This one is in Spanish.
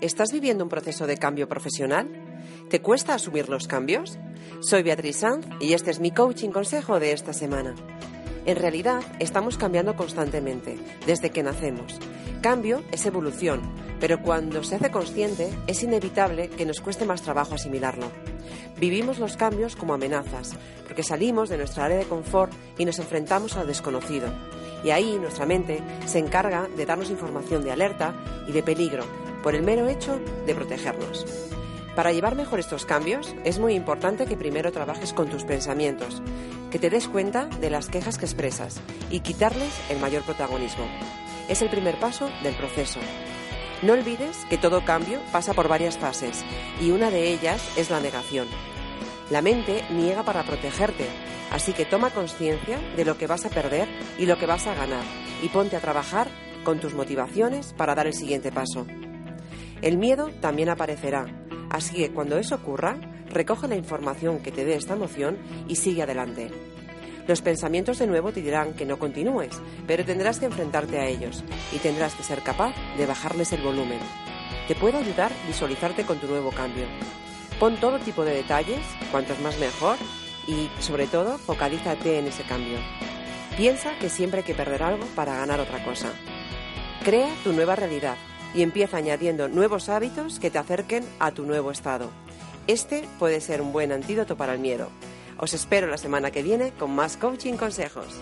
¿Estás viviendo un proceso de cambio profesional? ¿Te cuesta asumir los cambios? Soy Beatriz Sanz y este es mi coaching consejo de esta semana. En realidad, estamos cambiando constantemente, desde que nacemos. Cambio es evolución, pero cuando se hace consciente, es inevitable que nos cueste más trabajo asimilarlo. Vivimos los cambios como amenazas, porque salimos de nuestra área de confort y nos enfrentamos al desconocido. Y ahí nuestra mente se encarga de darnos información de alerta y de peligro, por el mero hecho de protegernos. Para llevar mejor estos cambios, es muy importante que primero trabajes con tus pensamientos, que te des cuenta de las quejas que expresas y quitarles el mayor protagonismo. Es el primer paso del proceso. No olvides que todo cambio pasa por varias fases y una de ellas es la negación. La mente niega para protegerte, así que toma conciencia de lo que vas a perder y lo que vas a ganar y ponte a trabajar con tus motivaciones para dar el siguiente paso. El miedo también aparecerá, así que cuando eso ocurra, recoge la información que te dé esta emoción y sigue adelante. Los pensamientos de nuevo te dirán que no continúes, pero tendrás que enfrentarte a ellos y tendrás que ser capaz de bajarles el volumen. Te puedo ayudar visualizarte con tu nuevo cambio. Pon todo tipo de detalles, cuantos más mejor, y sobre todo focalízate en ese cambio. Piensa que siempre hay que perder algo para ganar otra cosa. Crea tu nueva realidad y empieza añadiendo nuevos hábitos que te acerquen a tu nuevo estado. Este puede ser un buen antídoto para el miedo. Os espero la semana que viene con más coaching consejos.